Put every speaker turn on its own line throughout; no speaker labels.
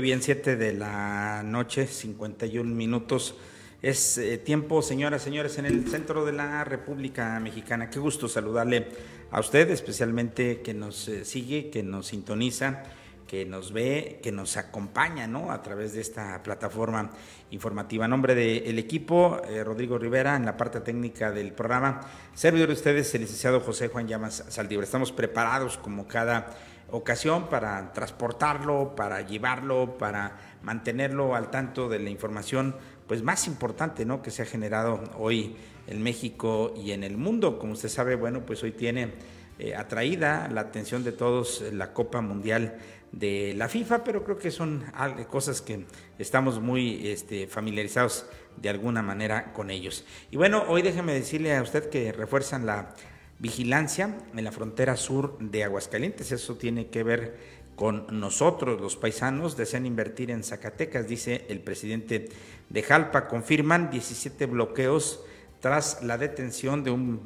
Bien, 7 de la noche, 51 minutos. Es eh, tiempo, señoras, señores, en el centro de la República Mexicana. Qué gusto saludarle a usted, especialmente que nos eh, sigue, que nos sintoniza, que nos ve, que nos acompaña ¿no? a través de esta plataforma informativa. En nombre del equipo, eh, Rodrigo Rivera, en la parte técnica del programa, servidor de ustedes, el licenciado José Juan Llamas Saldívar. Estamos preparados como cada ocasión para transportarlo, para llevarlo, para mantenerlo al tanto de la información pues más importante ¿no? que se ha generado hoy en México y en el mundo. Como usted sabe, bueno, pues hoy tiene eh, atraída la atención de todos la Copa Mundial de la FIFA, pero creo que son cosas que estamos muy este, familiarizados de alguna manera con ellos. Y bueno, hoy déjeme decirle a usted que refuerzan la vigilancia en la frontera sur de Aguascalientes. Eso tiene que ver con nosotros, los paisanos, desean invertir en Zacatecas, dice el presidente de Jalpa. Confirman 17 bloqueos tras la detención de un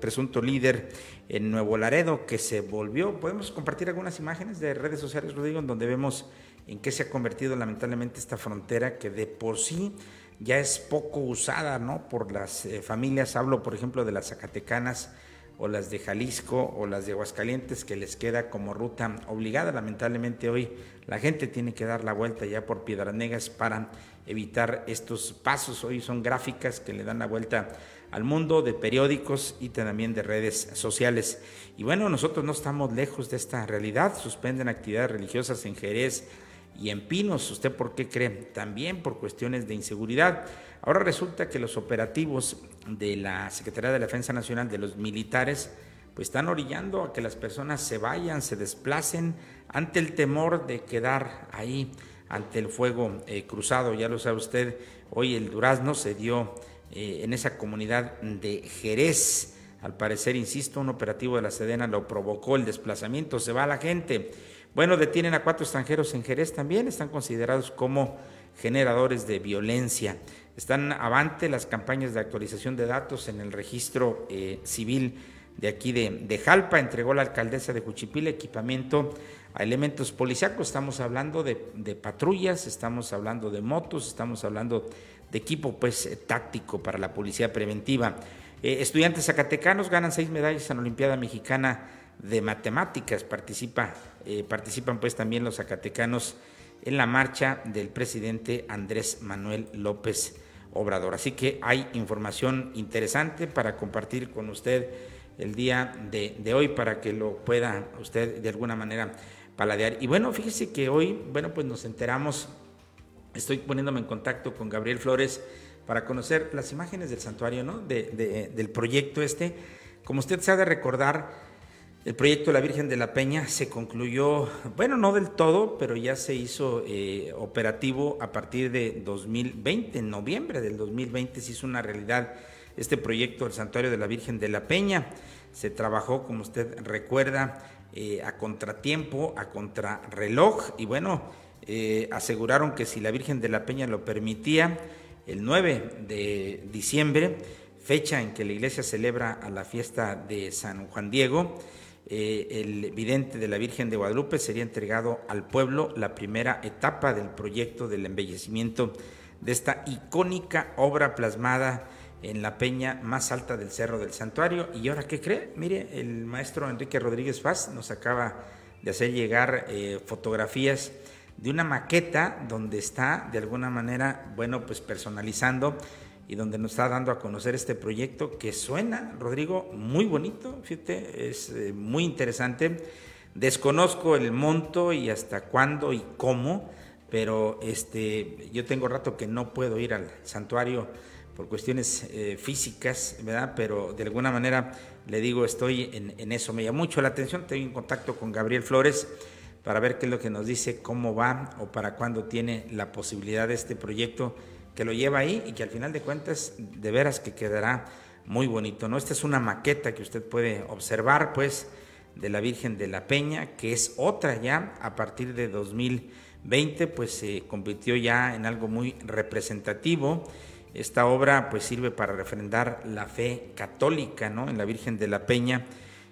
presunto líder en Nuevo Laredo que se volvió. Podemos compartir algunas imágenes de redes sociales, Rodrigo, en donde vemos en qué se ha convertido lamentablemente esta frontera que de por sí ya es poco usada ¿no? por las eh, familias. Hablo, por ejemplo, de las zacatecanas o las de Jalisco o las de Aguascalientes que les queda como ruta obligada. Lamentablemente hoy la gente tiene que dar la vuelta ya por Piedras Negras para evitar estos pasos. Hoy son gráficas que le dan la vuelta al mundo de periódicos y también de redes sociales. Y bueno, nosotros no estamos lejos de esta realidad. Suspenden actividades religiosas en Jerez y en Pinos. ¿Usted por qué cree? También por cuestiones de inseguridad. Ahora resulta que los operativos de la Secretaría de Defensa Nacional, de los militares, pues están orillando a que las personas se vayan, se desplacen ante el temor de quedar ahí ante el fuego eh, cruzado. Ya lo sabe usted, hoy el durazno se dio eh, en esa comunidad de Jerez. Al parecer, insisto, un operativo de la Sedena lo provocó el desplazamiento, se va la gente. Bueno, detienen a cuatro extranjeros en Jerez también, están considerados como generadores de violencia. Están avante las campañas de actualización de datos en el registro eh, civil de aquí de, Jalpa. Entregó la alcaldesa de Juchipila equipamiento a elementos policíacos. Estamos hablando de, patrullas, estamos hablando de motos, estamos hablando de equipo pues eh, táctico para la policía preventiva. Eh, estudiantes zacatecanos ganan seis medallas en la Olimpiada Mexicana de Matemáticas. Participa, participan pues también los zacatecanos en la marcha del presidente Andrés Manuel López Obrador. Así que hay información interesante para compartir con usted el día de, hoy para que lo pueda usted de alguna manera paladear. Y bueno, fíjese que hoy, bueno, pues nos enteramos, estoy poniéndome en contacto con Gabriel Flores para conocer las imágenes del santuario, ¿no? del proyecto este. Como usted se ha de recordar, el proyecto de la Virgen de la Peña se concluyó, bueno, no del todo, pero ya se hizo eh, operativo a partir de 2020, en noviembre del 2020 se hizo una realidad este proyecto del Santuario de la Virgen de la Peña. Se trabajó, como usted recuerda, eh, a contratiempo, a contrarreloj, y bueno, eh, aseguraron que si la Virgen de la Peña lo permitía, el 9 de diciembre, fecha en que la iglesia celebra a la fiesta de San Juan Diego, eh, el vidente de la Virgen de Guadalupe sería entregado al pueblo la primera etapa del proyecto del embellecimiento de esta icónica obra plasmada en la peña más alta del Cerro del Santuario. ¿Y ahora qué cree? Mire, el maestro Enrique Rodríguez Faz nos acaba de hacer llegar eh, fotografías de una maqueta donde está de alguna manera, bueno, pues personalizando y donde nos está dando a conocer este proyecto que suena, Rodrigo, muy bonito, fíjate, es eh, muy interesante. Desconozco el monto y hasta cuándo y cómo, pero este, yo tengo rato que no puedo ir al santuario por cuestiones eh, físicas, ¿verdad? Pero de alguna manera le digo, estoy en, eso. Me llama mucho la atención, estoy en contacto con Gabriel Flores para ver qué es lo que nos dice, cómo va o para cuándo tiene la posibilidad de este proyecto que lo lleva ahí y que al final de cuentas de veras que quedará muy bonito, ¿no? Esta es una maqueta que usted puede observar, pues, de la Virgen de la Peña, que es otra ya a partir de 2020, pues se convirtió ya en algo muy representativo. Esta obra pues sirve para refrendar la fe católica, ¿no? En la Virgen de la Peña,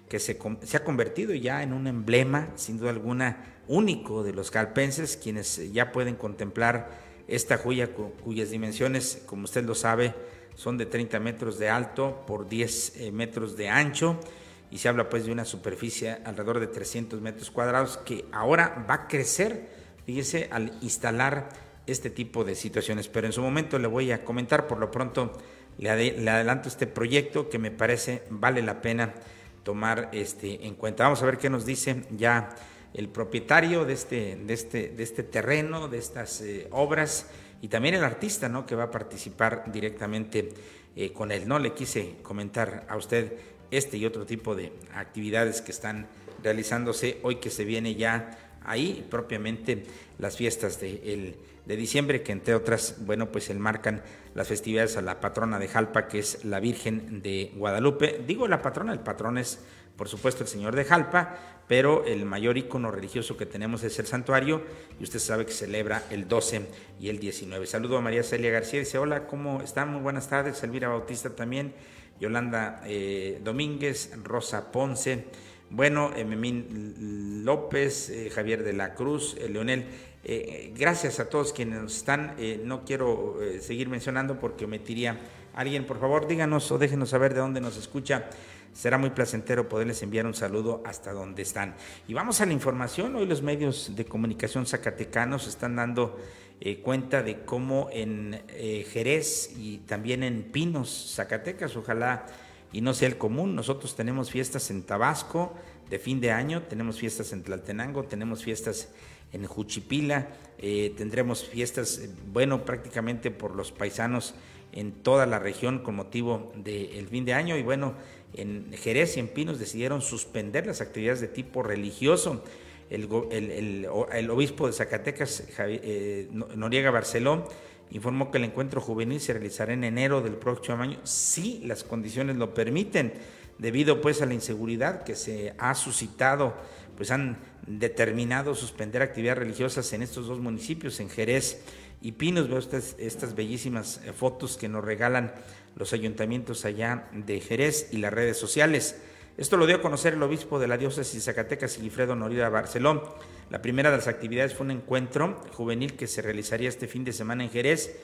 que se, se, ha convertido ya en un emblema, sin duda alguna, único de los calpenses, quienes ya pueden contemplar esta joya cuyas dimensiones, como usted lo sabe, son de 30 metros de alto por 10 eh, metros de ancho y se habla pues de una superficie alrededor de 300 metros cuadrados que ahora va a crecer, fíjese, al instalar este tipo de situaciones. Pero en su momento le voy a comentar, por lo pronto le, adelanto este proyecto que me parece vale la pena tomar este, en cuenta. Vamos a ver qué nos dice ya el propietario de este, de este, de este terreno, de estas eh, obras y también el artista ¿no? que va a participar directamente eh, con él. No le quise comentar a usted este y otro tipo de actividades que están realizándose hoy que se viene ya ahí propiamente las fiestas de, de diciembre que entre otras, bueno, pues enmarcan las festividades a la patrona de Jalpa que es la Virgen de Guadalupe. Digo la patrona, el patrón es por supuesto el Señor de Jalpa, pero el mayor icono religioso que tenemos es el santuario y usted sabe que celebra el 12 y el 19. Saludo a María Celia García, dice hola, ¿cómo están? Muy buenas tardes, Elvira Bautista también, Yolanda eh, Domínguez, Rosa Ponce, bueno, eh, Memín López, eh, Javier de la Cruz, Leonel. Gracias a todos quienes nos están. no quiero seguir mencionando porque omitiría alguien. Por favor, díganos o déjenos saber de dónde nos escucha será muy placentero poderles enviar un saludo hasta donde están. Y vamos a la información. Hoy los medios de comunicación zacatecanos están dando eh, cuenta de cómo en eh, Jerez y también en Pinos, Zacatecas, ojalá y no sea el común. Nosotros tenemos fiestas en Tabasco de fin de año, tenemos fiestas en Tlaltenango, tenemos fiestas en Juchipila, eh, tendremos fiestas, bueno, prácticamente por los paisanos en toda la región con motivo del fin de año y bueno, en Jerez y en Pinos decidieron suspender las actividades de tipo religioso. El, obispo de Zacatecas, eh, Noriega Barceló, informó que el encuentro juvenil se realizará en enero del próximo año si las condiciones lo permiten, debido pues a la inseguridad que se ha suscitado, pues han determinado suspender actividades religiosas en estos dos municipios, en Jerez y Pinos. Veo estas, bellísimas eh, fotos que nos regalan los ayuntamientos allá de Jerez y las redes sociales. Esto lo dio a conocer el obispo de la diócesis de Zacatecas, Sigifredo Norida Barcelón. La primera de las actividades fue un encuentro juvenil que se realizaría este fin de semana en Jerez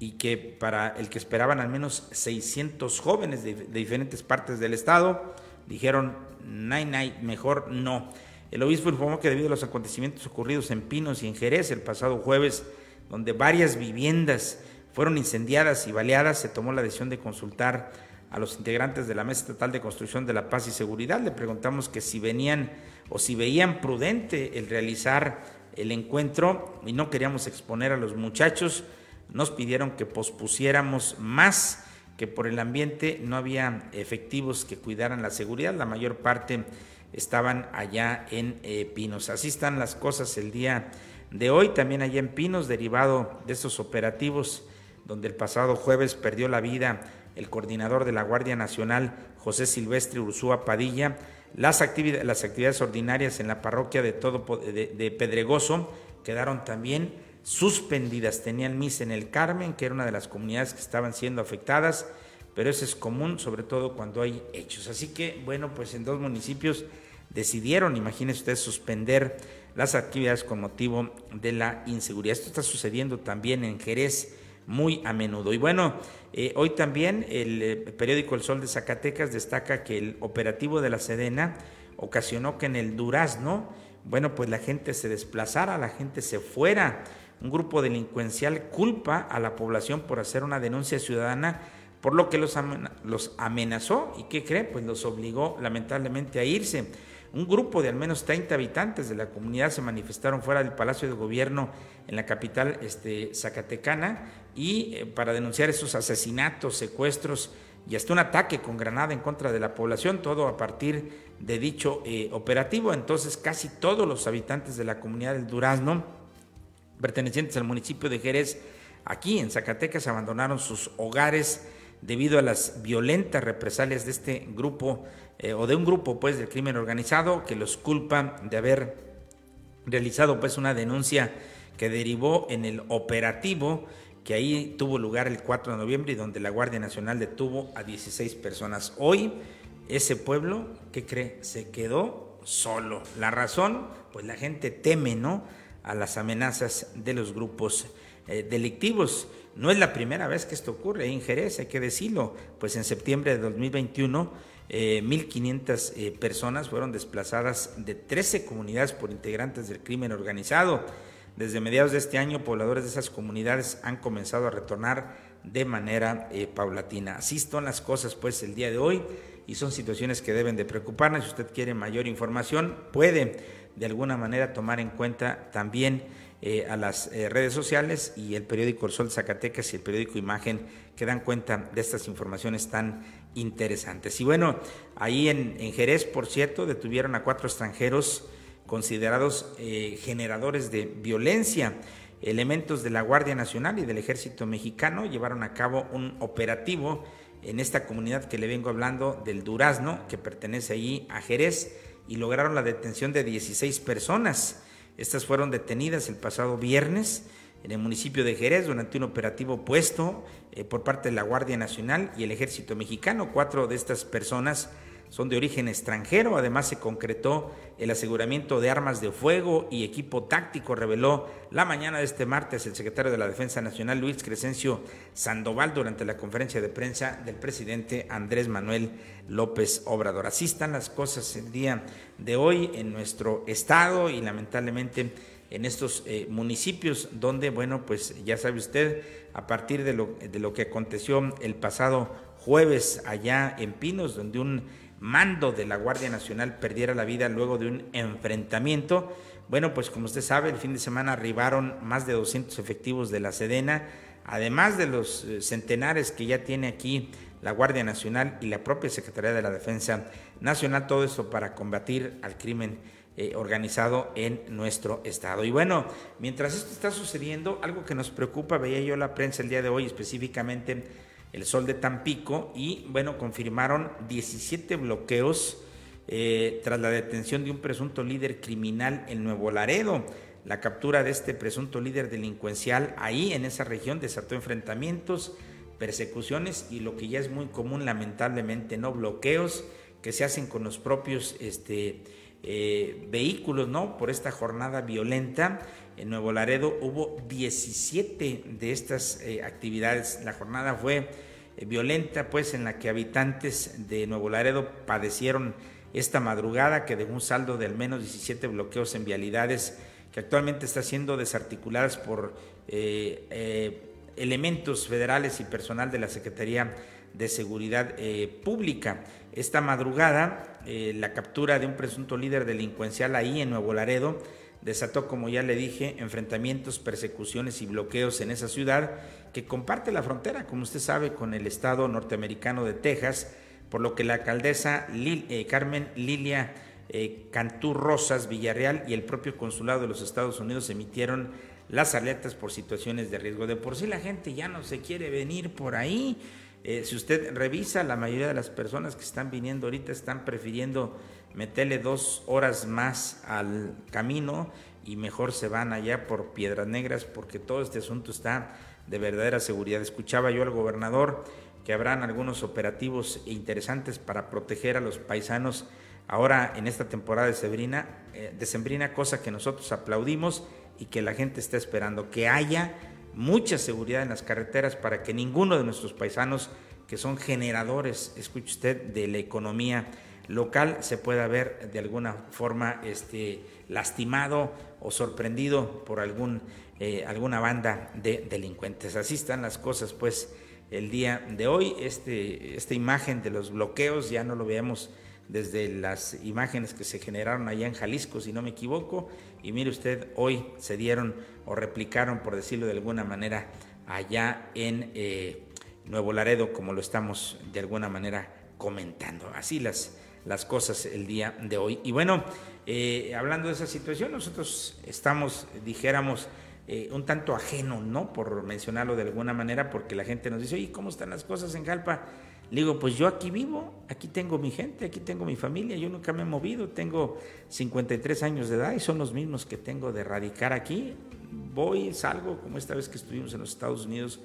y que para el que esperaban al menos 600 jóvenes de, diferentes partes del estado, dijeron, nay, nay, mejor no. El obispo informó que debido a los acontecimientos ocurridos en Pinos y en Jerez el pasado jueves, donde varias viviendas fueron incendiadas y baleadas, se tomó la decisión de consultar a los integrantes de la Mesa Estatal de Construcción de la Paz y Seguridad. Le preguntamos que si venían o si veían prudente el realizar el encuentro y no queríamos exponer a los muchachos, nos pidieron que pospusiéramos más, que por el ambiente no había efectivos que cuidaran la seguridad, la mayor parte estaban allá en eh, Pinos. Así están las cosas el día de hoy, también allá en Pinos, derivado de estos operativos donde el pasado jueves perdió la vida el coordinador de la Guardia Nacional, José Silvestre Ursúa Padilla, las, actividades, las actividades ordinarias en la parroquia de, todo, de, Pedregoso quedaron también suspendidas. Tenían misa en el Carmen, que era una de las comunidades que estaban siendo afectadas, pero eso es común, sobre todo cuando hay hechos. Así que, bueno, pues en dos municipios decidieron, imagínense ustedes, suspender las actividades con motivo de la inseguridad. Esto está sucediendo también en Jerez muy a menudo. Y bueno, eh, hoy también el eh, periódico El Sol de Zacatecas destaca que el operativo de la Sedena ocasionó que en el Durazno, bueno, pues la gente se desplazara, la gente se fuera. Un grupo delincuencial culpa a la población por hacer una denuncia ciudadana, por lo que los, amenazó y ¿qué cree? Pues los obligó lamentablemente a irse. Un grupo de al menos 30 habitantes de la comunidad se manifestaron fuera del Palacio de Gobierno en la capital este, zacatecana y eh, para denunciar esos asesinatos, secuestros y hasta un ataque con granada en contra de la población, todo a partir de dicho eh, operativo. Entonces casi todos los habitantes de la comunidad del Durazno, pertenecientes al municipio de Jerez, aquí en Zacatecas, abandonaron sus hogares debido a las violentas represalias de este grupo eh, o de un grupo pues del crimen organizado que los culpa de haber realizado pues una denuncia que derivó en el operativo que ahí tuvo lugar el 4 de noviembre y donde la Guardia Nacional detuvo a 16 personas. Hoy ese pueblo, ¿qué cree? Se quedó solo. La razón, pues la gente teme, ¿no? A las amenazas de los grupos eh, delictivos. No es la primera vez que esto ocurre en hay que decirlo, pues en septiembre de 2021 1.500 eh, personas fueron desplazadas de 13 comunidades por integrantes del crimen organizado. Desde mediados de este año, pobladores de esas comunidades han comenzado a retornar de manera eh, paulatina. Así están las cosas pues el día de hoy y son situaciones que deben de preocuparnos. Si usted quiere mayor información, puede de alguna manera tomar en cuenta también eh, a las eh, redes sociales y el periódico El Sol Zacatecas y el periódico Imagen que dan cuenta de estas informaciones tan interesantes. Y bueno, ahí en, Jerez, por cierto, detuvieron a cuatro extranjeros considerados eh, generadores de violencia. Elementos de la Guardia Nacional y del Ejército Mexicano llevaron a cabo un operativo en esta comunidad que le vengo hablando del Durazno, que pertenece allí a Jerez, y lograron la detención de 16 personas. Estas fueron detenidas el pasado viernes en el municipio de Jerez durante un operativo puesto eh, por parte de la Guardia Nacional y el Ejército Mexicano. Cuatro de estas personas son de origen extranjero. Además, se concretó el aseguramiento de armas de fuego y equipo táctico, reveló la mañana de este martes el secretario de la Defensa Nacional, Luis Crescencio Sandoval, durante la conferencia de prensa del presidente Andrés Manuel López Obrador. Así están las cosas el día de hoy en nuestro estado y lamentablemente en estos eh, municipios donde, bueno, pues ya sabe usted, a partir de lo, de lo que aconteció el pasado jueves allá en Pinos, donde un mando de la Guardia Nacional perdiera la vida luego de un enfrentamiento. Bueno, pues como usted sabe, el fin de semana arribaron más de 200 efectivos de la Sedena, además de los eh, centenares que ya tiene aquí la Guardia Nacional y la propia Secretaría de la Defensa Nacional, todo esto para combatir al crimen eh, organizado en nuestro estado. Y bueno, mientras esto está sucediendo, algo que nos preocupa, veía yo la prensa el día de hoy específicamente, el Sol de Tampico y bueno, confirmaron 17 bloqueos eh, tras la detención de un presunto líder criminal en Nuevo Laredo. La captura de este presunto líder delincuencial ahí en esa región desató enfrentamientos, persecuciones y lo que ya es muy común lamentablemente, no bloqueos que se hacen con los propios este, eh, vehículos, ¿no? Por esta jornada violenta. En Nuevo Laredo hubo 17 de estas eh, actividades. La jornada fue eh, violenta, pues, en la que habitantes de Nuevo Laredo padecieron esta madrugada, que dejó un saldo de al menos 17 bloqueos en vialidades, que actualmente está siendo desarticuladas por elementos federales y personal de la Secretaría de Seguridad Pública. Esta madrugada, eh, la captura de un presunto líder delincuencial ahí en Nuevo Laredo desató, como ya le dije, enfrentamientos, persecuciones y bloqueos en esa ciudad que comparte la frontera, como usted sabe, con el estado norteamericano de Texas, por lo que la alcaldesa eh, Carmen Lilia eh, Cantú Rosas Villarreal y el propio consulado de los Estados Unidos emitieron las alertas por situaciones de riesgo. De por sí la gente ya no se quiere venir por ahí eh, si usted revisa, la mayoría de las personas que están viniendo ahorita están prefiriendo meterle dos horas más al camino y mejor se van allá por Piedras Negras porque todo este asunto está de verdadera seguridad. Escuchaba yo al gobernador que habrán algunos operativos interesantes para proteger a los paisanos ahora en esta temporada de eh, Sembrina, cosa que nosotros aplaudimos y que la gente está esperando, que haya mucha seguridad en las carreteras para que ninguno de nuestros paisanos que son generadores, escuche usted, de la economía local se pueda ver de alguna forma este, lastimado o sorprendido por algún, eh, alguna banda de delincuentes. Así están las cosas, pues, el día de hoy. Este, esta imagen de los bloqueos ya no lo veamos desde las imágenes que se generaron allá en Jalisco, si no me equivoco, y mire usted, hoy se dieron o replicaron, por decirlo de alguna manera, allá en eh, Nuevo Laredo, como lo estamos de alguna manera comentando. Así las, las cosas el día de hoy. Y bueno, eh, hablando de esa situación, nosotros estamos, dijéramos, eh, un tanto ajeno, ¿no? Por mencionarlo de alguna manera, porque la gente nos dice, oye, ¿cómo están las cosas en Jalpa? Le digo, pues yo aquí vivo, aquí tengo mi gente, aquí tengo mi familia, yo nunca me he movido, tengo 53 años de edad y son los mismos que tengo de radicar aquí. Voy, salgo, como esta vez que estuvimos en los Estados Unidos,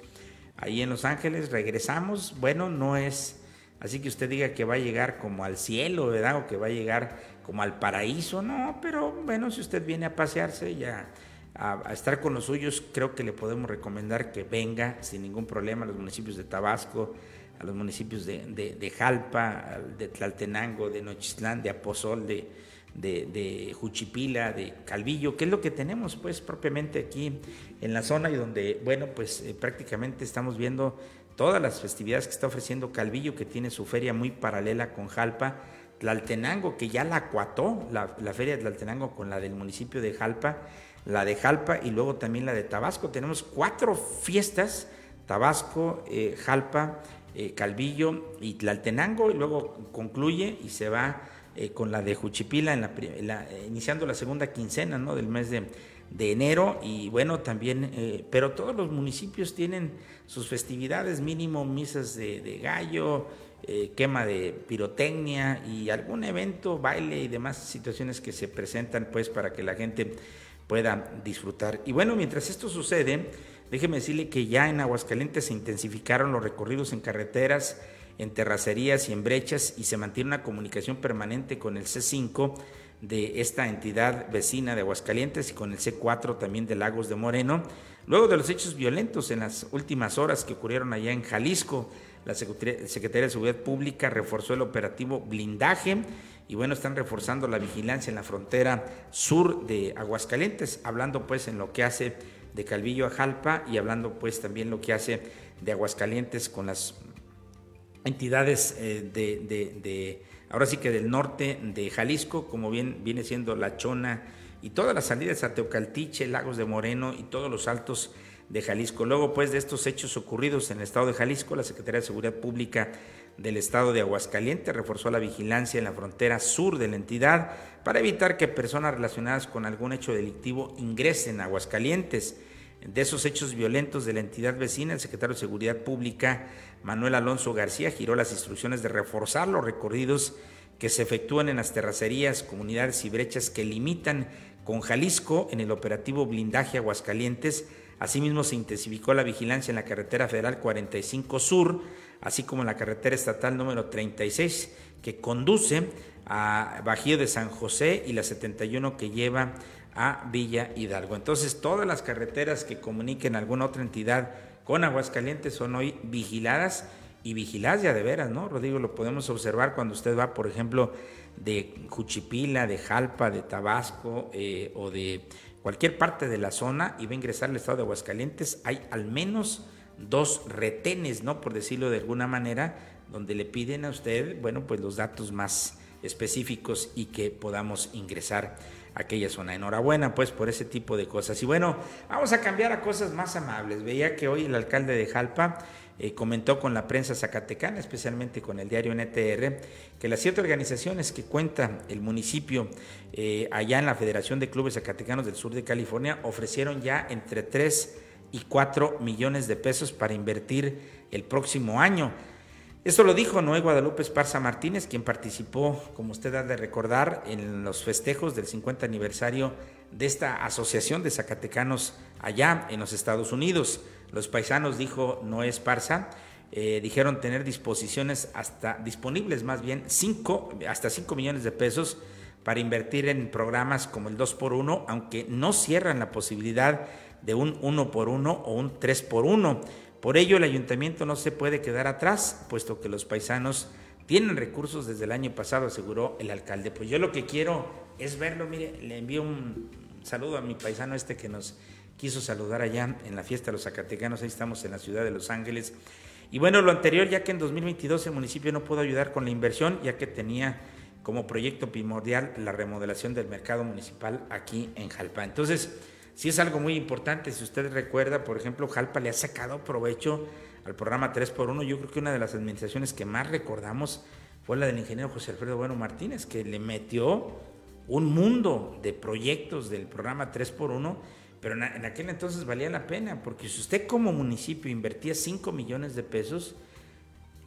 ahí en Los Ángeles, regresamos. Bueno, no es Así que usted diga que va a llegar como al cielo, ¿verdad? O que va a llegar como al paraíso, no, pero bueno, si usted viene a pasearse ya a, estar con los suyos, creo que le podemos recomendar que venga sin ningún problema a los municipios de Tabasco, a los municipios de, de, Jalpa, de Tlaltenango, de Nochistlán, de Aposol, de, de, Juchipila, de Calvillo, que es lo que tenemos pues propiamente aquí en la zona y donde, bueno, pues eh, prácticamente estamos viendo todas las festividades que está ofreciendo Calvillo, que tiene su feria muy paralela con Jalpa, Tlaltenango, que ya la cuató, la, la feria de Tlaltenango con la del municipio de Jalpa, la de Jalpa y luego también la de Tabasco. Tenemos cuatro fiestas, Tabasco, eh, Jalpa, eh, Calvillo y Tlaltenango, y luego concluye y se va eh, con la de Juchipila, en la, iniciando la segunda quincena ¿no? del mes de, enero. Y bueno, también, pero todos los municipios tienen sus festividades, mínimo misas de, de gallo, quema de pirotecnia y algún evento, baile y demás situaciones que se presentan pues para que la gente pueda disfrutar. Y bueno, mientras esto sucede, déjeme decirle que ya en Aguascalientes se intensificaron los recorridos en carreteras, en terracerías y en brechas y se mantiene una comunicación permanente con el C5 de esta entidad vecina de Aguascalientes y con el C4 también de Lagos de Moreno. Luego de los hechos violentos en las últimas horas que ocurrieron allá en Jalisco, la Secretaría de Seguridad Pública reforzó el operativo blindaje y bueno, están reforzando la vigilancia en la frontera sur de Aguascalientes, hablando pues en lo que hace de Calvillo a Jalpa y hablando pues también lo que hace de Aguascalientes con las entidades eh, de, ahora sí que del norte de Jalisco, como bien viene siendo La Chona y todas las salidas a Teocaltiche, Lagos de Moreno y todos los altos de Jalisco. Luego pues de estos hechos ocurridos en el estado de Jalisco, la Secretaría de Seguridad Pública del estado de Aguascalientes reforzó la vigilancia en la frontera sur de la entidad para evitar que personas relacionadas con algún hecho delictivo ingresen a Aguascalientes. De esos hechos violentos de la entidad vecina, el secretario de Seguridad Pública, Manuel Alonso García, giró las instrucciones de reforzar los recorridos que se efectúan en las terracerías, comunidades y brechas que limitan con Jalisco en el operativo blindaje Aguascalientes. Asimismo, se intensificó la vigilancia en la carretera federal 45 Sur, así como en la carretera estatal número 36 que conduce a Bajío de San José y la 71 que lleva a Villa Hidalgo. Entonces, todas las carreteras que comuniquen alguna otra entidad con Aguascalientes son hoy vigiladas y vigiladas ya de veras, ¿no? Rodrigo, lo podemos observar cuando usted va, por ejemplo, de Juchipila, de Jalpa, de Tabasco eh, o de cualquier parte de la zona y va a ingresar al estado de Aguascalientes, hay al menos dos retenes, ¿no? Por decirlo de alguna manera, donde le piden a usted, bueno, pues los datos más específicos y que podamos ingresar aquella zona. Enhorabuena, pues, por ese tipo de cosas. Y bueno, vamos a cambiar a cosas más amables. Veía que hoy el alcalde de Jalpa eh, comentó con la prensa zacatecana, especialmente con el diario NTR, que las siete organizaciones que cuenta el municipio eh, allá en la Federación de Clubes Zacatecanos del Sur de California ofrecieron ya entre tres y 4 millones de pesos para invertir el próximo año. Esto lo dijo Noé Guadalupe Esparza Martínez, quien participó, como usted ha de recordar, en los festejos del 50 aniversario de esta asociación de Zacatecanos allá en los Estados Unidos. Los paisanos, dijo Noé Esparza, eh, dijeron tener disposiciones hasta, disponibles más bien, cinco, hasta 5 millones de pesos para invertir en programas como el 2 por 1 aunque no cierran la posibilidad de un uno por uno o un tres por ello, el ayuntamiento no se puede quedar atrás, puesto que los paisanos tienen recursos desde el año pasado, aseguró el alcalde. Pues yo lo que quiero es verlo, mire, le envío un saludo a mi paisano este que nos quiso saludar allá en la fiesta de los Zacatecanos, ahí estamos en la ciudad de Los Ángeles. Y bueno, lo anterior, ya que en 2022 el municipio no pudo ayudar con la inversión, ya que tenía como proyecto primordial la remodelación del mercado municipal aquí en Jalpa. Entonces, Sí es algo muy importante, si usted recuerda, por ejemplo, Jalpa le ha sacado provecho al programa 3x1. Yo creo que una de las administraciones que más recordamos fue la del ingeniero José Alfredo Bueno Martínez, que le metió un mundo de proyectos del programa 3x1, pero en aquel entonces valía la pena, porque si usted como municipio invertía 5 millones de pesos,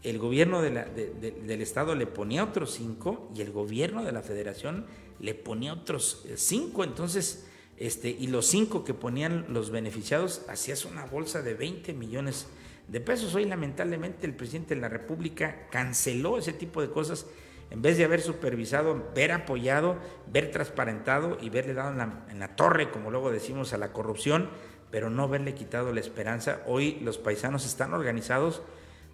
el gobierno del estado le ponía otros 5 y el gobierno de la federación le ponía otros 5. Entonces, este, y los cinco que ponían los beneficiados, hacías una bolsa de 20 millones de pesos. Hoy lamentablemente el presidente de la República canceló ese tipo de cosas en vez de haber supervisado, ver apoyado, ver transparentado y verle dado en la, torre, como luego decimos, a la corrupción, pero no verle quitado la esperanza. Hoy los paisanos están organizados,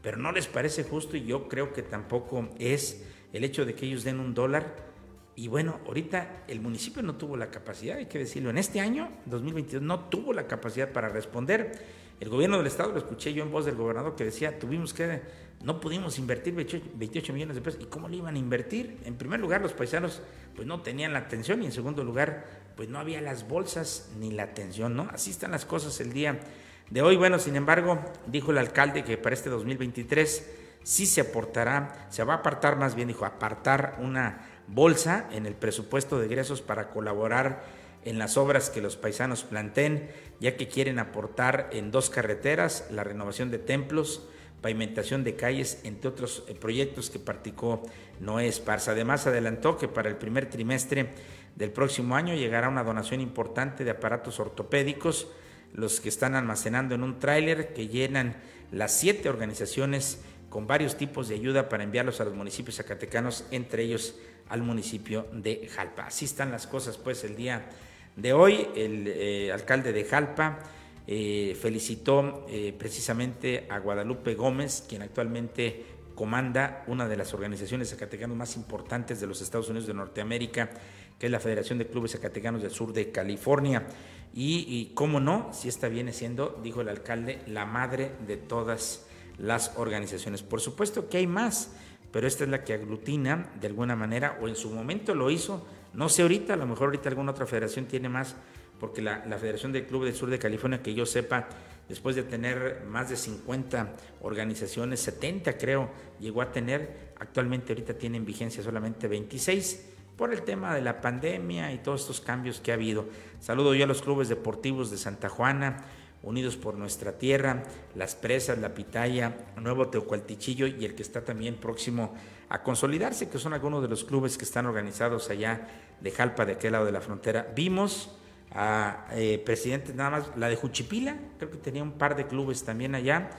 pero no les parece justo y yo creo que tampoco es el hecho de que ellos den un dólar. Y bueno, ahorita el municipio no tuvo la capacidad, hay que decirlo, en este año, 2022, no tuvo la capacidad para responder. El gobierno del Estado, lo escuché yo en voz del gobernador que decía, tuvimos que, no pudimos invertir 28 millones de pesos. ¿Y cómo le iban a invertir? En primer lugar, los paisanos pues no tenían la atención y en segundo lugar, pues no había las bolsas ni la atención, ¿no? Así están las cosas el día de hoy. Bueno, sin embargo, dijo el alcalde que para este 2023 sí se aportará, se va a apartar más bien, dijo, apartar una bolsa en el presupuesto de egresos para colaborar en las obras que los paisanos planteen, ya que quieren aportar en dos carreteras, la renovación de templos, pavimentación de calles, entre otros eh, proyectos que participó Noé Esparza. Además, adelantó que para el primer trimestre del próximo año llegará una donación importante de aparatos ortopédicos, los que están almacenando en un tráiler que llenan las siete organizaciones con varios tipos de ayuda para enviarlos a los municipios zacatecanos, entre ellos al municipio de Jalpa. Así están las cosas pues el día de hoy. El eh, alcalde de Jalpa eh, felicitó eh, precisamente a Guadalupe Gómez, quien actualmente comanda una de las organizaciones zacatecanas más importantes de los Estados Unidos de Norteamérica, que es la Federación de Clubes Zacatecanos del Sur de California. Y, y cómo no, si esta viene siendo, dijo el alcalde, la madre de todas las organizaciones. Por supuesto que hay más pero esta es la que aglutina de alguna manera, o en su momento lo hizo, no sé ahorita, a lo mejor ahorita alguna otra federación tiene más, porque la, Federación del Club del Sur de California, que yo sepa, después de tener más de 50 organizaciones, 70 creo, llegó a tener, actualmente ahorita tienen vigencia solamente 26 por el tema de la pandemia y todos estos cambios que ha habido. Saludo yo a los clubes deportivos de Santa Juana, Unidos por Nuestra Tierra, Las Presas, La Pitaya, Nuevo Teocualtichillo y el que está también próximo a consolidarse, que son algunos de los clubes que están organizados allá de Jalpa, de aquel lado de la frontera. Vimos a eh, presidentes nada más, la de Juchipila, creo que tenía un par de clubes también allá.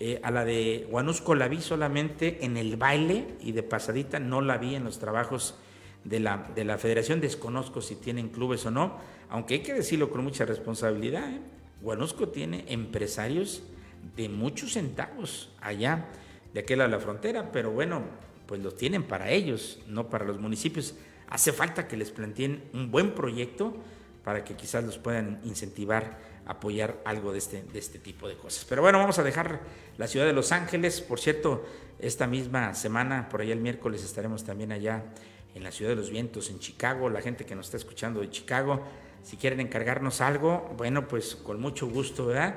Eh, a la de Guanusco la vi solamente en el baile y de pasadita, no la vi en los trabajos de la, de la federación, desconozco si tienen clubes o no, aunque hay que decirlo con mucha responsabilidad. ¿eh? Guanusco tiene empresarios de muchos centavos allá, de aquel lado de la frontera, pero bueno, pues los tienen para ellos, no para los municipios. Hace falta que les planteen un buen proyecto para que quizás los puedan incentivar a apoyar algo de este, de este tipo de cosas. Pero bueno, vamos a dejar la ciudad de Los Ángeles. Por cierto, esta misma semana, por allá el miércoles, estaremos también allá en la ciudad de los vientos, en Chicago. La gente que nos está escuchando de Chicago, si quieren encargarnos algo, bueno, pues con mucho gusto, ¿verdad?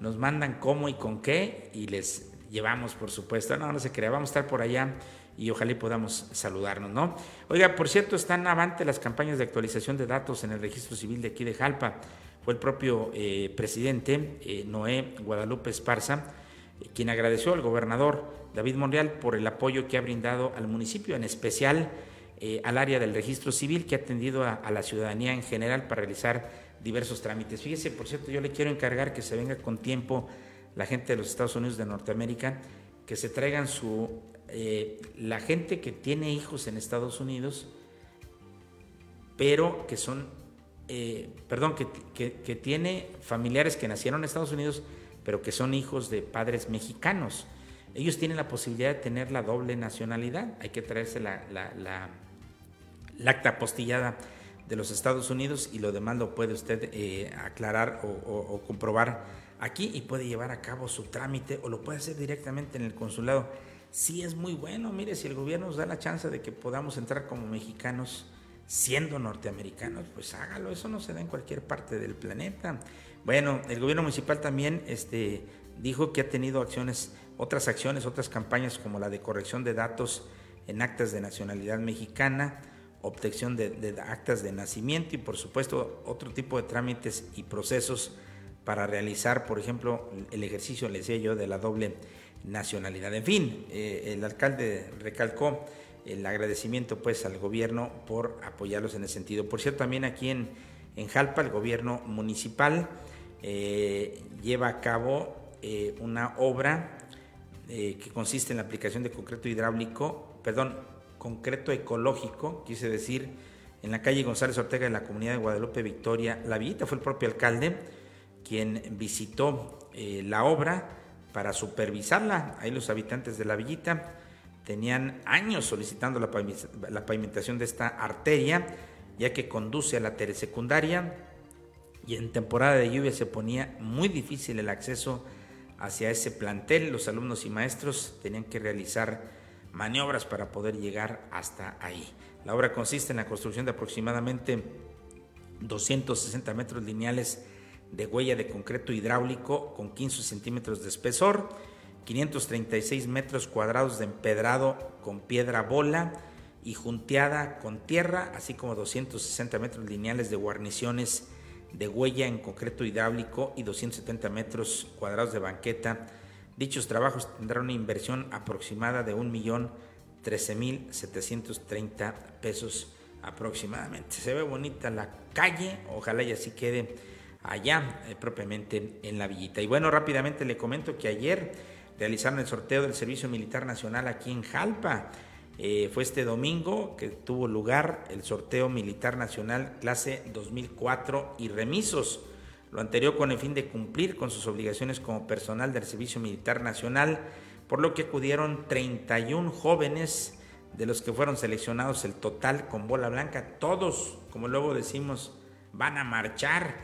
Nos mandan cómo y con qué y les llevamos, por supuesto. No, no se crea, vamos a estar por allá y ojalá podamos saludarnos, ¿no? Oiga, por cierto, están avante las campañas de actualización de datos en el registro civil de aquí de Jalpa. Fue el propio eh, presidente, eh, Noé Guadalupe Esparza, eh, quien agradeció al gobernador David Monreal por el apoyo que ha brindado al municipio, en especial eh, al área del registro civil que ha atendido a, la ciudadanía en general para realizar diversos trámites. Fíjese, por cierto, yo le quiero encargar que se venga con tiempo la gente de los Estados Unidos de Norteamérica, que se traigan su... Eh, la gente que tiene hijos en Estados Unidos, pero que son, eh, perdón, que, que tiene familiares que nacieron en Estados Unidos, pero que son hijos de padres mexicanos. Ellos tienen la posibilidad de tener la doble nacionalidad. Hay que traerse la, la acta apostillada de los Estados Unidos y lo demás lo puede usted eh, aclarar o, comprobar aquí y puede llevar a cabo su trámite o lo puede hacer directamente en el consulado. Sí es muy bueno, mire, si el gobierno nos da la chance de que podamos entrar como mexicanos siendo norteamericanos, pues hágalo, eso no se da en cualquier parte del planeta. Bueno, el gobierno municipal también este, dijo que ha tenido acciones, otras acciones, otras campañas como la de corrección de datos en actas de nacionalidad mexicana, obtención de, actas de nacimiento y por supuesto otro tipo de trámites y procesos para realizar, por ejemplo, el ejercicio, le decía yo, de la doble nacionalidad. En fin, eh, el alcalde recalcó el agradecimiento pues al gobierno por apoyarlos en ese sentido. Por cierto, también aquí en, en Jalpa el gobierno municipal eh, lleva a cabo eh, una obra que consiste en la aplicación de concreto hidráulico, perdón, concreto ecológico, quise decir, en la calle González Ortega de la comunidad de Guadalupe Victoria. La Villita fue el propio alcalde quien visitó eh, la obra para supervisarla. Ahí los habitantes de la Villita tenían años solicitando la, pavimentación de esta arteria, ya que conduce a la telesecundaria y en temporada de lluvia se ponía muy difícil el acceso hacia ese plantel. Los alumnos y maestros tenían que realizar maniobras para poder llegar hasta ahí. La obra consiste en la construcción de aproximadamente 260 metros lineales de huella de concreto hidráulico con 15 centímetros de espesor, 536 metros cuadrados de empedrado con piedra bola y junteada con tierra, así como 260 metros lineales de guarniciones de huella en concreto hidráulico y 270 metros cuadrados de banqueta. Dichos trabajos tendrán una inversión aproximada de 1.013.730 pesos aproximadamente. Se ve bonita la calle, ojalá y así quede allá eh, propiamente en la villita. Y bueno, rápidamente le comento que ayer realizaron el sorteo del Servicio Militar Nacional aquí en Jalpa. Eh, fue este domingo que tuvo lugar el sorteo militar nacional clase 2004 y remisos. Lo anterior con el fin de cumplir con sus obligaciones como personal del Servicio Militar Nacional, por lo que acudieron 31 jóvenes de los que fueron seleccionados el total con bola blanca. Todos, como luego decimos, van a marchar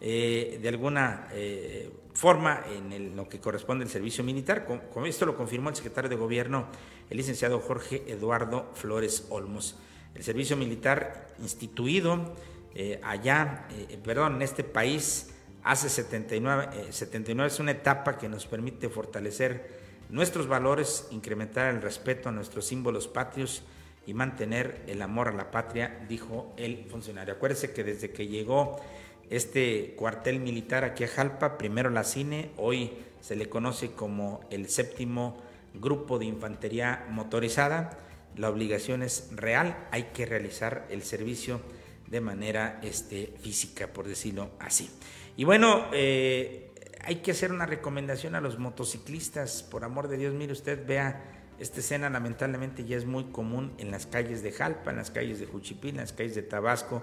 eh, de alguna eh, forma en lo que corresponde al servicio militar. Con, esto lo confirmó el secretario de Gobierno, el licenciado Jorge Eduardo Flores Olmos. El servicio militar instituido eh, allá, perdón, en este país hace 79, 79 eh, es una etapa que nos permite fortalecer nuestros valores, incrementar el respeto a nuestros símbolos patrios y mantener el amor a la patria, dijo el funcionario. Acuérdese que desde que llegó este cuartel militar aquí a Jalpa, primero la CINE, hoy se le conoce como el séptimo grupo de infantería motorizada. La obligación es real, hay que realizar el servicio de manera este, física, por decirlo así. Y bueno, eh, hay que hacer una recomendación a los motociclistas, por amor de Dios, mire usted, vea, esta escena lamentablemente ya es muy común en las calles de Jalpa, en las calles de Juchipil, en las calles de Tabasco,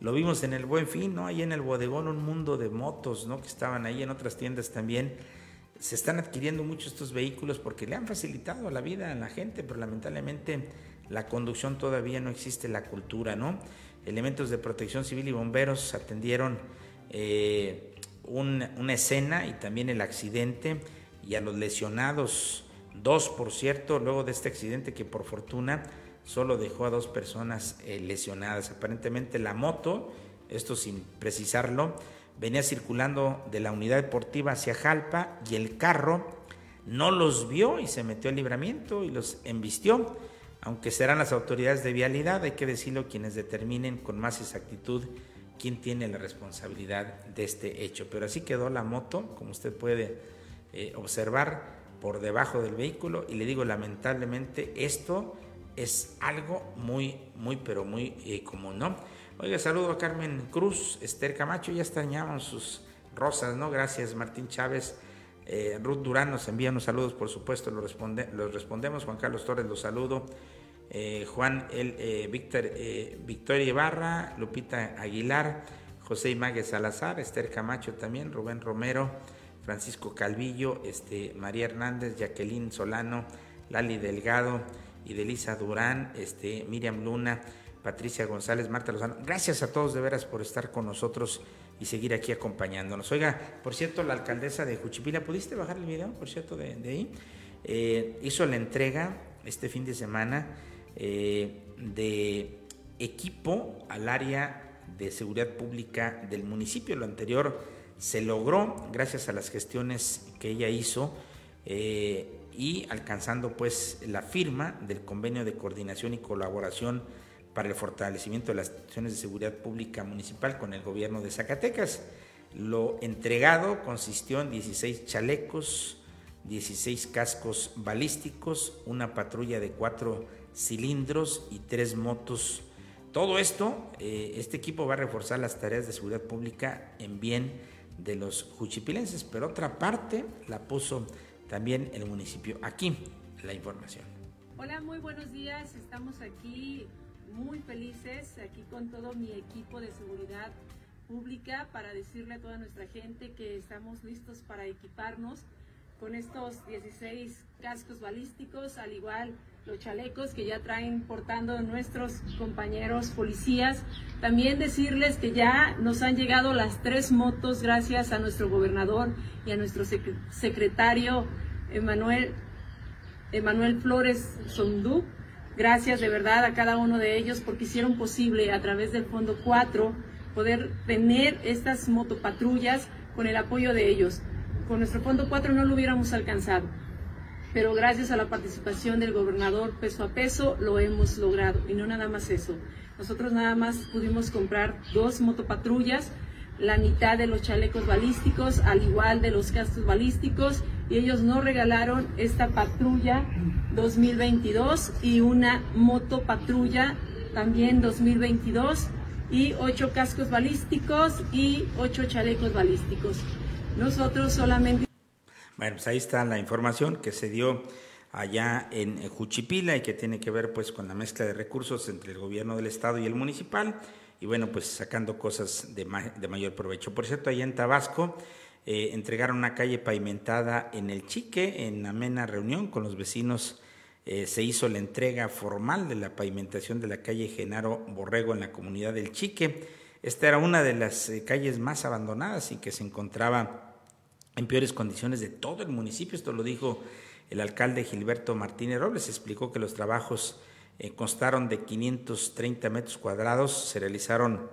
lo vimos en el Buen Fin, ¿no? Ahí en el bodegón un mundo de motos, ¿no? Que estaban ahí en otras tiendas también. Se están adquiriendo muchos estos vehículos porque le han facilitado la vida a la gente, pero lamentablemente la conducción todavía no existe la cultura, ¿no? Elementos de protección civil y bomberos atendieron eh, una escena y también el accidente y a los lesionados, dos por cierto, luego de este accidente que por fortuna solo dejó a dos personas eh, lesionadas. Aparentemente la moto, esto sin precisarlo, venía circulando de la unidad deportiva hacia Jalpa y el carro no los vio y se metió al libramiento y los embistió. Aunque serán las autoridades de vialidad, hay que decirlo quienes determinen con más exactitud quién tiene la responsabilidad de este hecho. Pero así quedó la moto, como usted puede eh, observar, por debajo del vehículo y le digo lamentablemente esto es algo muy, muy, pero muy eh, común, ¿no? Oiga, saludo a Carmen Cruz, Esther Camacho, ya extrañaban sus rosas, ¿no? Gracias, Martín Chávez. Eh, Ruth Durán nos envía unos saludos, por supuesto, los, responde, los respondemos. Juan Carlos Torres, los saludo. Eh, Juan el, Víctor, Victoria Ibarra, Lupita Aguilar, José Imague Salazar, Esther Camacho también, Rubén Romero, Francisco Calvillo, este, María Hernández, Jacqueline Solano, Lali Delgado, y de Lisa Durán, este, Miriam Luna, Patricia González, Marta Lozano. Gracias a todos de veras por estar con nosotros y seguir aquí acompañándonos. Oiga, por cierto, la alcaldesa de Juchipila, ¿pudiste bajar el video, por cierto, de, ahí? Eh, hizo la entrega este fin de semana eh, de equipo al área de seguridad pública del municipio. Lo anterior se logró gracias a las gestiones que ella hizo. Eh, y alcanzando pues la firma del convenio de coordinación y colaboración para el fortalecimiento de las instituciones de seguridad pública municipal con el gobierno de Zacatecas. Lo entregado consistió en 16 chalecos, 16 cascos balísticos, una patrulla de cuatro cilindros y tres motos. Todo esto, eh, este equipo va a reforzar las tareas de seguridad pública en bien de los juchipilenses, pero otra parte la puso también el municipio. Aquí la información.
Hola, muy buenos días. Estamos aquí muy felices, aquí con todo mi equipo de seguridad pública para decirle a toda nuestra gente que estamos listos para equiparnos con estos 16 cascos balísticos, al igual los chalecos que ya traen portando nuestros compañeros policías. También decirles que ya nos han llegado las tres motos gracias a nuestro gobernador y a nuestro secretario Emanuel, Emanuel Flores Sondú. Gracias de verdad a cada uno de ellos porque hicieron posible a través del Fondo 4 poder tener estas motopatrullas con el apoyo de ellos. Con nuestro Fondo 4 no lo hubiéramos alcanzado pero gracias a la participación del gobernador peso a peso lo hemos logrado. Y no nada más eso. Nosotros nada más pudimos comprar dos motopatrullas, la mitad de los chalecos balísticos, al igual de los cascos balísticos, y ellos nos regalaron esta patrulla 2022 y una motopatrulla también 2022 y ocho cascos balísticos y ocho chalecos balísticos. Nosotros solamente
bueno, pues ahí está la información que se dio allá en Juchipila y que tiene que ver pues con la mezcla de recursos entre el gobierno del estado y el municipal y bueno pues sacando cosas de, mayor provecho. Por cierto, allá en Tabasco eh, entregaron una calle pavimentada en el Chique en amena reunión con los vecinos. Eh, se hizo la entrega formal de la pavimentación de la calle Genaro Borrego en la comunidad del Chique. Esta era una de las eh, calles más abandonadas y que se encontraba en peores condiciones de todo el municipio. Esto lo dijo el alcalde Gilberto Martínez Robles. Explicó que los trabajos eh, constaron de 530 metros cuadrados, se realizaron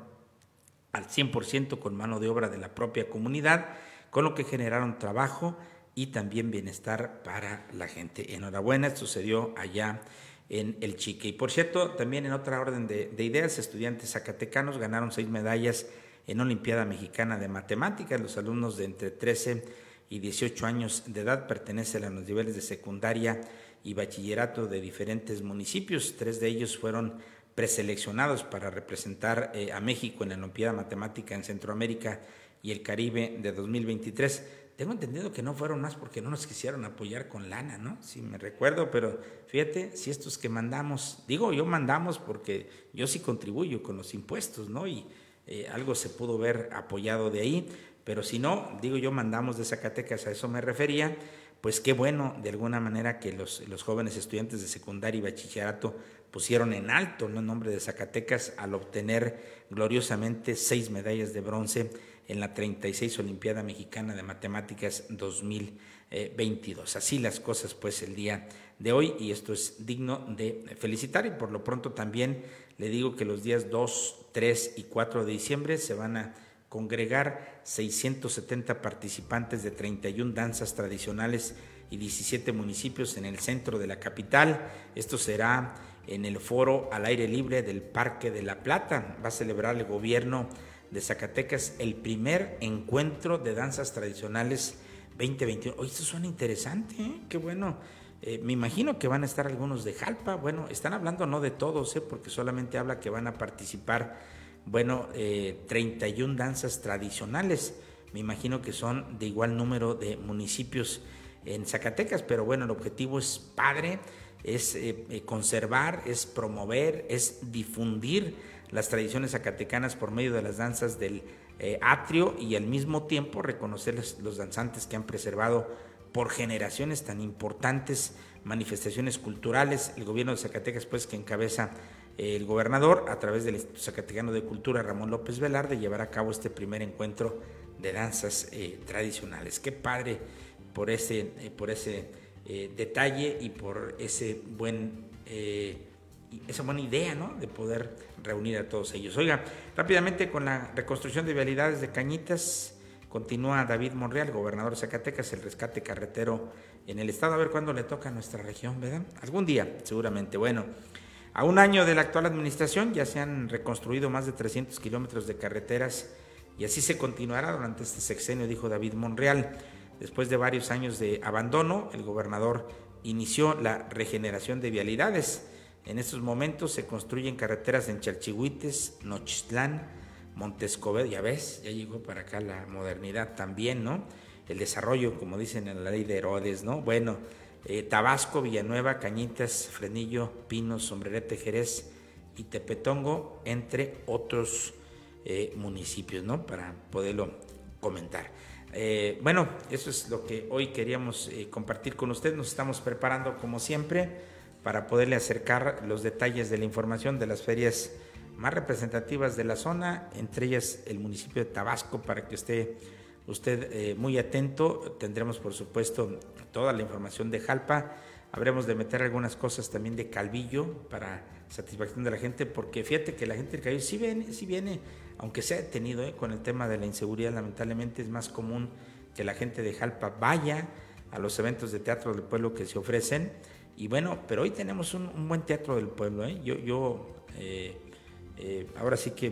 al 100% con mano de obra de la propia comunidad, con lo que generaron trabajo y también bienestar para la gente. Enhorabuena, sucedió allá en el Chique. Y por cierto, también en otra orden de, de ideas, estudiantes zacatecanos ganaron seis medallas en Olimpiada Mexicana de Matemáticas. Los alumnos de entre 13 y 18 años de edad pertenecen a los niveles de secundaria y bachillerato de diferentes municipios. Tres de ellos fueron preseleccionados para representar eh, a México en la Olimpiada Matemática en Centroamérica y el Caribe de 2023. Tengo entendido que no fueron más porque no nos quisieron apoyar con lana, ¿no? Si me recuerdo, pero fíjate, si estos que mandamos, digo yo mandamos porque yo sí contribuyo con los impuestos, ¿no? Y, eh, algo se pudo ver apoyado de ahí, pero si no, digo yo, mandamos de Zacatecas, a eso me refería, pues qué bueno de alguna manera que los, los jóvenes estudiantes de secundaria y bachillerato pusieron en alto el nombre de Zacatecas al obtener gloriosamente seis medallas de bronce en la 36 Olimpiada Mexicana de Matemáticas 2022. Así las cosas pues el día de hoy y esto es digno de felicitar y por lo pronto también le digo que los días 2, 3 y 4 de diciembre se van a congregar 670 participantes de 31 danzas tradicionales y 17 municipios en el centro de la capital. Esto será en el foro al aire libre del Parque de la Plata. Va a celebrar el gobierno de Zacatecas el primer encuentro de danzas tradicionales 2021. Oye, esto suena interesante, ¿eh? qué bueno. Eh, me imagino que van a estar algunos de Jalpa. Bueno, están hablando no de todos, ¿eh? porque solamente habla que van a participar, bueno, 31 eh, danzas tradicionales. Me imagino que son de igual número de municipios en Zacatecas, pero bueno, el objetivo es padre, es conservar, es promover, es difundir las tradiciones zacatecanas por medio de las danzas del atrio y al mismo tiempo reconocer los danzantes que han preservado por generaciones tan importantes manifestaciones culturales. El gobierno de Zacatecas, pues, que encabeza eh, el gobernador, a través del Instituto Zacatecano de Cultura, Ramón López Velarde, llevará a cabo este primer encuentro de danzas eh, tradicionales. Qué padre por ese, eh, por ese detalle y por ese buen, esa buena idea ¿no? de poder reunir a todos ellos. Oiga, rápidamente con la reconstrucción de vialidades de Cañitas, Continúa David Monreal, gobernador de Zacatecas, el rescate carretero en el estado. A ver cuándo le toca a nuestra región, ¿verdad? Algún día, seguramente. Bueno, a un año de la actual administración ya se han reconstruido más de 300 kilómetros de carreteras y así se continuará durante este sexenio, dijo David Monreal. Después de varios años de abandono, el gobernador inició la regeneración de vialidades. En estos momentos se construyen carreteras en Chalchihuites, Nochistlán, Montescobedo, ya ves, ya llegó para acá la modernidad también, ¿no? El desarrollo, como dicen en la ley de Herodes, ¿no? Bueno, eh, Tabasco, Villanueva, Cañitas, Frenillo, Pinos, Sombrerete, Jerez y Tepetongo, entre otros eh, municipios, ¿no? Para poderlo comentar. Eh, bueno, eso es lo que hoy queríamos compartir con usted. Nos estamos preparando, como siempre, para poderle acercar los detalles de la información de las ferias más representativas de la zona, entre ellas el municipio de Tabasco, para que esté usted eh, muy atento. Tendremos, por supuesto, toda la información de Jalpa. Habremos de meter algunas cosas también de Calvillo para satisfacción de la gente, porque fíjate que la gente del Calvillo sí viene, sí viene, aunque se ha detenido eh, con el tema de la inseguridad, lamentablemente es más común que la gente de Jalpa vaya a los eventos de teatro del pueblo que se ofrecen. Y bueno, pero hoy tenemos un, buen teatro del pueblo. ¿eh? Yo, yo eh, ahora sí que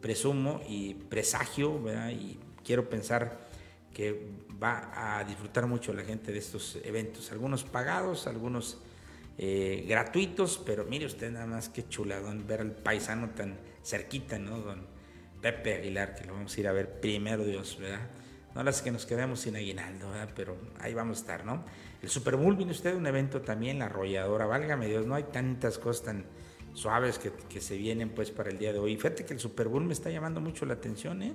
presumo y presagio, y quiero pensar que va a disfrutar mucho la gente de estos eventos, algunos pagados, algunos eh, gratuitos, pero mire usted nada más qué chuladón ver al paisano tan cerquita, ¿no? Don Pepe Aguilar, que lo vamos a ir a ver primero Dios, ¿verdad? No las que nos quedemos sin aguinaldo, ¿verdad? Pero ahí vamos a estar, ¿no? El Super Bowl, viene usted, un evento también, la arrolladora, válgame Dios, no hay tantas cosas tan suaves que, se vienen pues para el día de hoy. Fíjate que el Super Bowl me está llamando mucho la atención, ¿eh?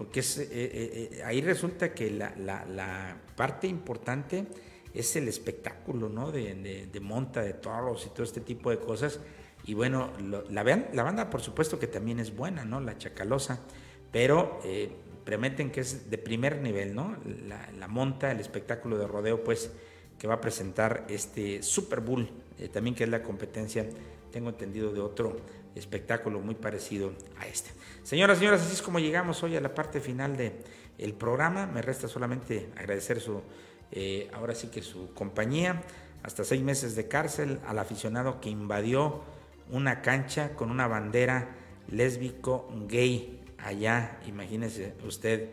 porque es, eh, eh, eh, ahí resulta que la, parte importante es el espectáculo, ¿no? De, monta, de toros y todo este tipo de cosas. Y bueno, la, la banda por supuesto que también es buena, ¿no? La Chacalosa, pero prometen que es de primer nivel, ¿no? La, la, monta, el espectáculo de rodeo, pues, que va a presentar este Super Bowl, también que es la competencia tengo entendido de otro espectáculo muy parecido a este. Señoras y señores, así es como llegamos hoy a la parte final del el programa. Me resta solamente agradecer su, eh, ahora sí que su compañía, hasta seis meses de cárcel al aficionado que invadió una cancha con una bandera lésbico gay allá, imagínese usted,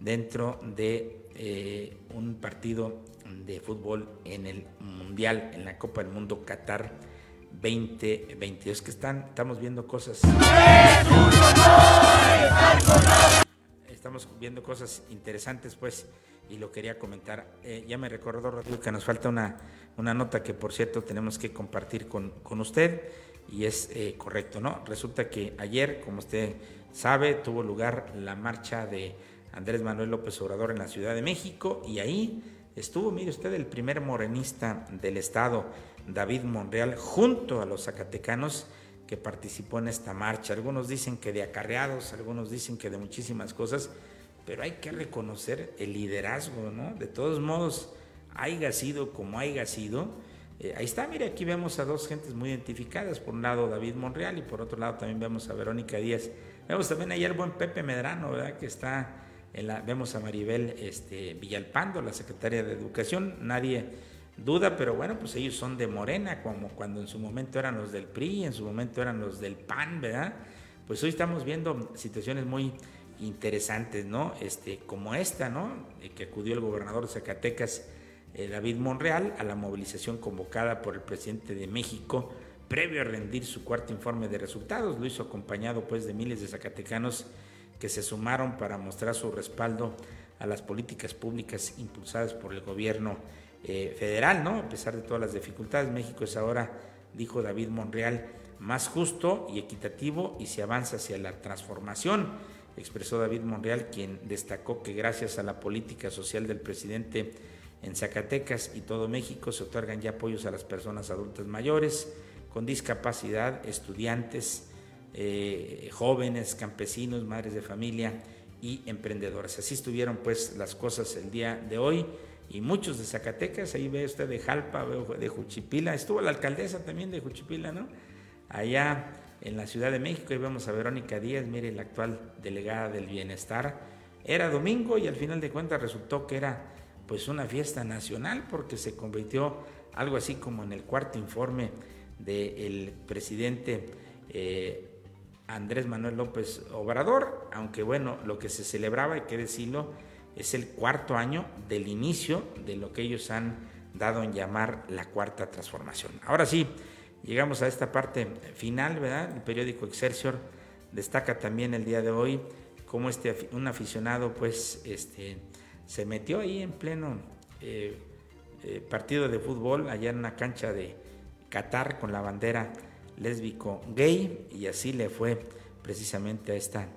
dentro de eh, un partido de fútbol en el Mundial, en la Copa del Mundo Qatar 2022. Que están, estamos viendo cosas. Estamos viendo cosas interesantes, pues, y lo quería comentar. Eh, ya me recordó, Rodrigo, que nos falta una, una nota que, por cierto, tenemos que compartir con, con usted, y es eh, correcto, ¿no? Resulta que ayer, como usted sabe, tuvo lugar la marcha de Andrés Manuel López Obrador en la Ciudad de México, y ahí estuvo, mire usted, el primer morenista del Estado David Monreal junto a los zacatecanos que participó en esta marcha. Algunos dicen que de acarreados, algunos dicen que de muchísimas cosas, pero hay que reconocer el liderazgo, ¿no? De todos modos, haya sido como haya sido. Eh, ahí está, mire, aquí vemos a dos gentes muy identificadas. Por un lado David Monreal y por otro lado también vemos a Verónica Díaz. Vemos también ahí al buen Pepe Medrano, ¿verdad? Que está, en la, vemos a Maribel este, Villalpando, la secretaria de Educación. Nadie duda, pero bueno, pues ellos son de Morena, como cuando en su momento eran los del PRI, en su momento eran los del PAN, ¿verdad? Pues hoy estamos viendo situaciones muy interesantes, ¿no? Este, como esta, ¿no? que acudió el gobernador de Zacatecas, eh, David Monreal, a la movilización convocada por el presidente de México, previo a rendir su cuarto informe de resultados. Lo hizo acompañado, pues, de miles de zacatecanos que se sumaron para mostrar su respaldo a las políticas públicas impulsadas por el gobierno eh, federal, ¿no? A pesar de todas las dificultades, México es ahora, dijo David Monreal, más justo y equitativo y se avanza hacia la transformación, expresó David Monreal, quien destacó que gracias a la política social del presidente en Zacatecas y todo México se otorgan ya apoyos a las personas adultas mayores con discapacidad, estudiantes, eh, jóvenes, campesinos, madres de familia y emprendedores. Así estuvieron pues las cosas el día de hoy y muchos de Zacatecas, ahí ve usted de Jalpa, de Juchipila, estuvo la alcaldesa también de Juchipila, ¿no? Allá en la Ciudad de México, y vemos a Verónica Díaz, mire, la actual delegada del bienestar. Era domingo y al final de cuentas resultó que era pues una fiesta nacional porque se convirtió algo así como en el cuarto informe del presidente eh, Andrés Manuel López Obrador, aunque bueno, lo que se celebraba, hay que decirlo, es el cuarto año del inicio de lo que ellos han dado en llamar la cuarta transformación. Ahora sí, llegamos a esta parte final, ¿verdad? El periódico Excelsior Destaca también el día de hoy cómo este, un aficionado pues este, se metió ahí en pleno eh, eh, partido de fútbol allá en una cancha de Qatar con la bandera lésbico gay y así le fue precisamente a esta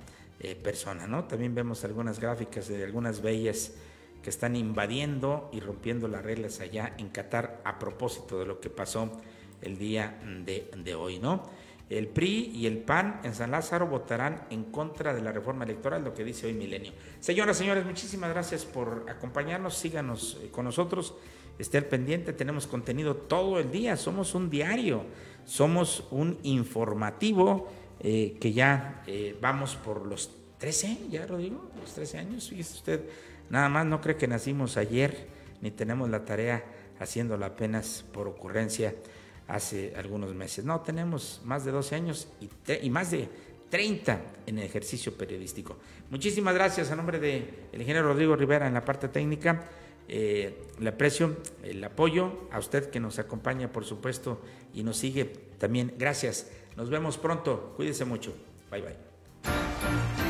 eh, ¿no? También vemos algunas gráficas de algunas bellas que están invadiendo y rompiendo las reglas allá en Qatar a propósito de lo que pasó el día de, hoy, ¿no? El PRI y el PAN en San Lázaro votarán en contra de la reforma electoral, lo que dice hoy Milenio. Señoras, señores, muchísimas gracias por acompañarnos, síganos eh, con nosotros, esté pendiente, tenemos contenido todo el día, somos un diario, somos un informativo eh, que ya eh, vamos por los 13, ya lo digo, los 13 años, fíjese usted, nada más no cree que nacimos ayer, ni tenemos la tarea haciéndola apenas por ocurrencia hace algunos meses. No, tenemos más de 12 años y, más de 30 en el ejercicio periodístico. Muchísimas gracias a nombre del ingeniero Rodrigo Rivera en la parte técnica. Eh, le aprecio el apoyo a usted que nos acompaña, por supuesto, y nos sigue también. Gracias. Nos vemos pronto. Cuídense mucho. Bye bye.